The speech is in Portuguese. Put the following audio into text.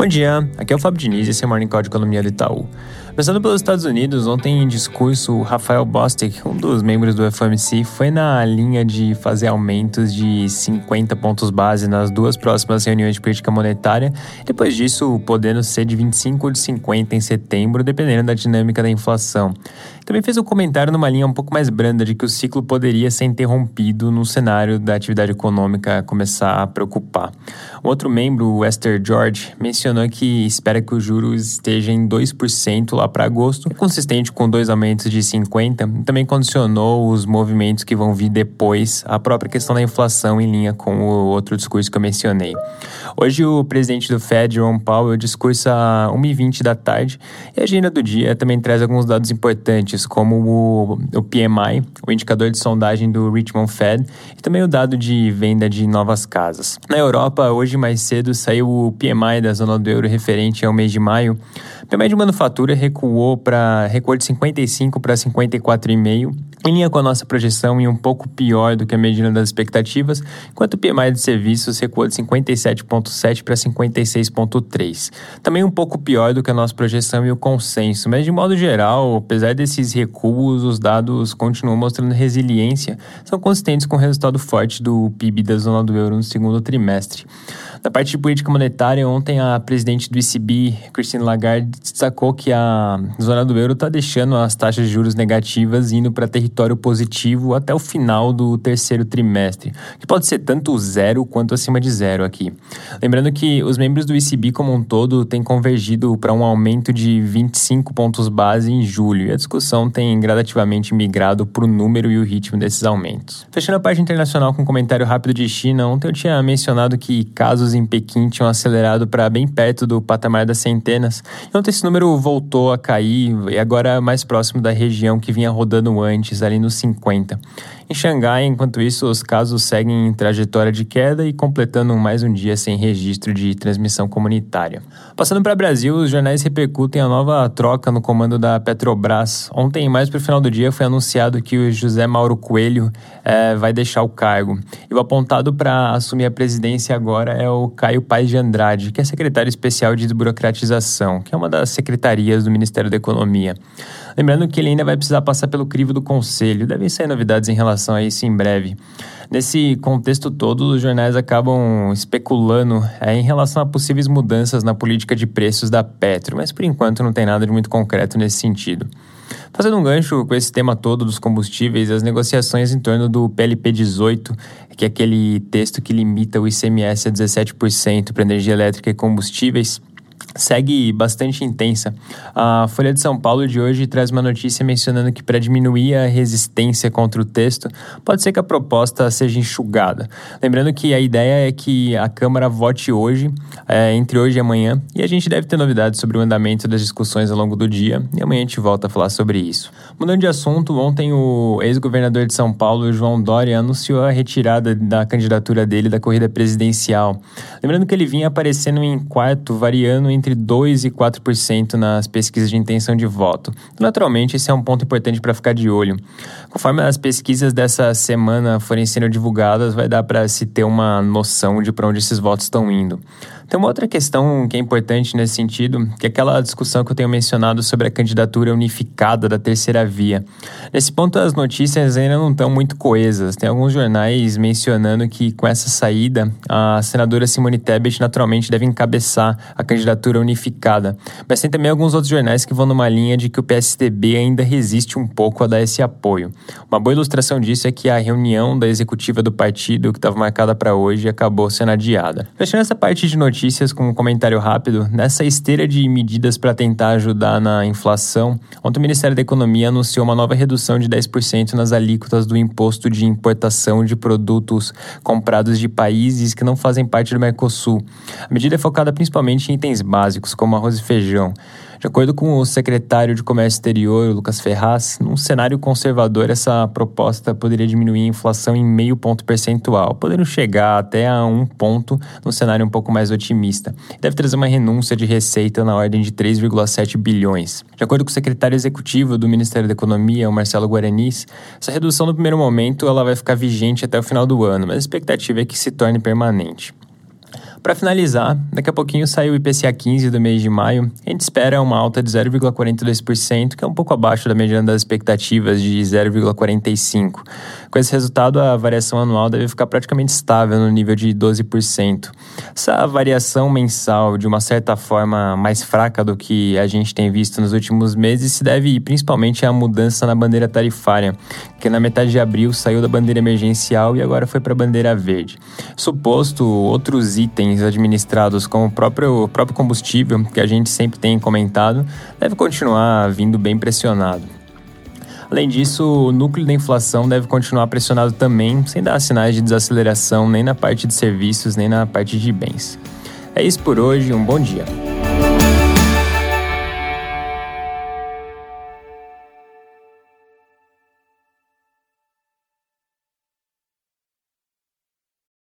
Bom dia, aqui é o Fábio Diniz e esse é o Morning Call de Economia do Itaú. Começando pelos Estados Unidos, ontem em discurso, o Rafael Bostic, um dos membros do FOMC, foi na linha de fazer aumentos de 50 pontos base nas duas próximas reuniões de política monetária, depois disso podendo ser de 25 ou de 50 em setembro, dependendo da dinâmica da inflação. Também fez um comentário numa linha um pouco mais branda de que o ciclo poderia ser interrompido no cenário da atividade econômica começar a preocupar. Um outro membro, o Esther George, mencionou que espera que os juros estejam em 2% lá para agosto, é consistente com dois aumentos de 50, também condicionou os movimentos que vão vir depois à própria questão da inflação em linha com o outro discurso que eu mencionei. Hoje o presidente do Fed, Jerome Powell, discursa às 1h20 da tarde e a agenda do dia também traz alguns dados importantes, como o, o PMI, o indicador de sondagem do Richmond Fed, e também o dado de venda de novas casas. Na Europa, hoje mais cedo saiu o PMI da zona do euro referente ao mês de maio. O PMI de manufatura recuou para recuou de 55 para 54,5 em linha com a nossa projeção e um pouco pior do que a medida das expectativas, enquanto o PMI de serviços recuou de 57,7 para 56,3. Também um pouco pior do que a nossa projeção e o consenso, mas de modo geral, apesar desses recuos, os dados continuam mostrando resiliência, são consistentes com o resultado forte do PIB da zona do euro no segundo trimestre. Da parte de política monetária, ontem a presidente do ECB, Christine Lagarde, destacou que a zona do euro está deixando as taxas de juros negativas indo para território positivo até o final do terceiro trimestre, que pode ser tanto zero quanto acima de zero aqui. Lembrando que os membros do ECB como um todo têm convergido para um aumento de 25 pontos base em julho, e a discussão tem gradativamente migrado para o número e o ritmo desses aumentos. Fechando a parte internacional com um comentário rápido de China, ontem eu tinha mencionado que casos casos em Pequim tinham acelerado para bem perto do patamar das centenas. E ontem esse número voltou a cair e agora é mais próximo da região que vinha rodando antes, ali nos 50. Em Xangai, enquanto isso, os casos seguem em trajetória de queda e completando mais um dia sem registro de transmissão comunitária. Passando para o Brasil, os jornais repercutem a nova troca no comando da Petrobras. Ontem, mais para o final do dia, foi anunciado que o José Mauro Coelho é, vai deixar o cargo. E o apontado para assumir a presidência agora é o Caio Paes de Andrade, que é secretário especial de desburocratização, que é uma das secretarias do Ministério da Economia. Lembrando que ele ainda vai precisar passar pelo crivo do conselho. Devem sair novidades em relação a isso em breve. Nesse contexto todo, os jornais acabam especulando é, em relação a possíveis mudanças na política de preços da Petro, mas por enquanto não tem nada de muito concreto nesse sentido. Fazendo um gancho com esse tema todo dos combustíveis, as negociações em torno do PLP 18, que é aquele texto que limita o ICMS a 17% para energia elétrica e combustíveis, segue bastante intensa. A Folha de São Paulo de hoje traz uma notícia mencionando que para diminuir a resistência contra o texto, pode ser que a proposta seja enxugada. Lembrando que a ideia é que a Câmara vote hoje, é, entre hoje e amanhã, e a gente deve ter novidades sobre o andamento das discussões ao longo do dia, e amanhã a gente volta a falar sobre isso. Mudando de assunto, ontem o ex-governador de São Paulo, João Dória, anunciou a retirada da candidatura dele da corrida presidencial. Lembrando que ele vinha aparecendo em quarto, variando entre 2% e 4% nas pesquisas de intenção de voto. Naturalmente, esse é um ponto importante para ficar de olho. Conforme as pesquisas dessa semana forem sendo divulgadas, vai dar para se ter uma noção de para onde esses votos estão indo. Tem uma outra questão que é importante nesse sentido, que é aquela discussão que eu tenho mencionado sobre a candidatura unificada da terceira via. Nesse ponto, as notícias ainda não estão muito coesas. Tem alguns jornais mencionando que, com essa saída, a senadora Simone Tebet naturalmente deve encabeçar a candidatura unificada. Mas tem também alguns outros jornais que vão numa linha de que o PSDB ainda resiste um pouco a dar esse apoio. Uma boa ilustração disso é que a reunião da executiva do partido, que estava marcada para hoje, acabou sendo adiada. Fechando essa parte de notícias, notícias com um comentário rápido. Nessa esteira de medidas para tentar ajudar na inflação, ontem o Ministério da Economia anunciou uma nova redução de 10% nas alíquotas do imposto de importação de produtos comprados de países que não fazem parte do Mercosul. A medida é focada principalmente em itens básicos, como arroz e feijão. De acordo com o secretário de Comércio Exterior, Lucas Ferraz, num cenário conservador, essa proposta poderia diminuir a inflação em meio ponto percentual, podendo chegar até a um ponto num cenário um pouco mais otimista. Deve trazer uma renúncia de receita na ordem de 3,7 bilhões. De acordo com o secretário executivo do Ministério da Economia, o Marcelo Guaranis, essa redução no primeiro momento ela vai ficar vigente até o final do ano, mas a expectativa é que se torne permanente. Para finalizar, daqui a pouquinho sai o IPCA 15 do mês de maio. A gente espera uma alta de 0,42%, que é um pouco abaixo da mediana das expectativas de 0,45%. Com esse resultado, a variação anual deve ficar praticamente estável no nível de 12%. Essa variação mensal, de uma certa forma mais fraca do que a gente tem visto nos últimos meses, se deve principalmente à mudança na bandeira tarifária, que na metade de abril saiu da bandeira emergencial e agora foi para a bandeira verde. Suposto, outros itens itens administrados como o próprio, próprio combustível, que a gente sempre tem comentado, deve continuar vindo bem pressionado. Além disso, o núcleo da inflação deve continuar pressionado também, sem dar sinais de desaceleração nem na parte de serviços nem na parte de bens. É isso por hoje, um bom dia.